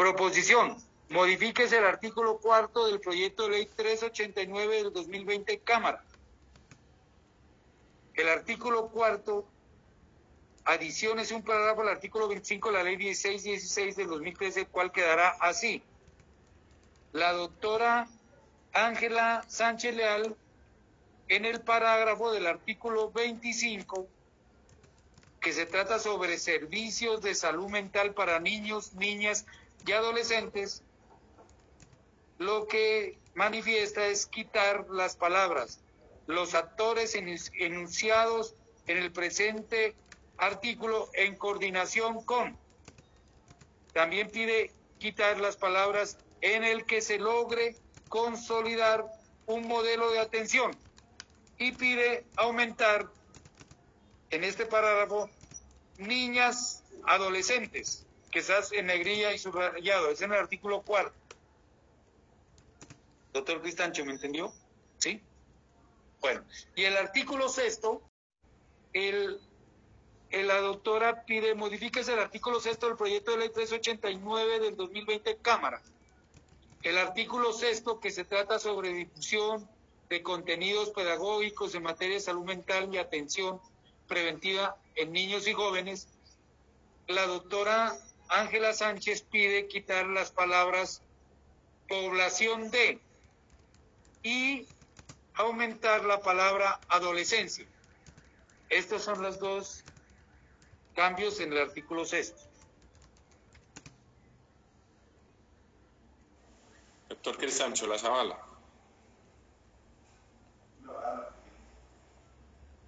Proposición. Modifíquese el artículo cuarto del proyecto de ley 389 del 2020 Cámara. El artículo cuarto adiciones un parágrafo al artículo 25 de la ley 1616 del 2013, el cual quedará así. La doctora Ángela Sánchez Leal, en el parágrafo del artículo 25, que se trata sobre servicios de salud mental para niños, niñas y adolescentes, lo que manifiesta es quitar las palabras, los actores enunciados en el presente artículo en coordinación con. También pide quitar las palabras en el que se logre consolidar un modelo de atención y pide aumentar en este parágrafo niñas adolescentes, que estás en negrilla y subrayado, es en el artículo cuarto. Doctor Cristancho, ¿me entendió? ¿Sí? Bueno, y el artículo sexto, el la doctora pide, modifíquese el artículo sexto del proyecto de ley 389 del 2020 Cámara. El artículo sexto que se trata sobre difusión de contenidos pedagógicos en materia de salud mental y atención preventiva en niños y jóvenes, la doctora Ángela Sánchez pide quitar las palabras población de y aumentar la palabra adolescencia. Estas son las dos cambios en el artículo sexto. Doctor Cristancho, la Zavala.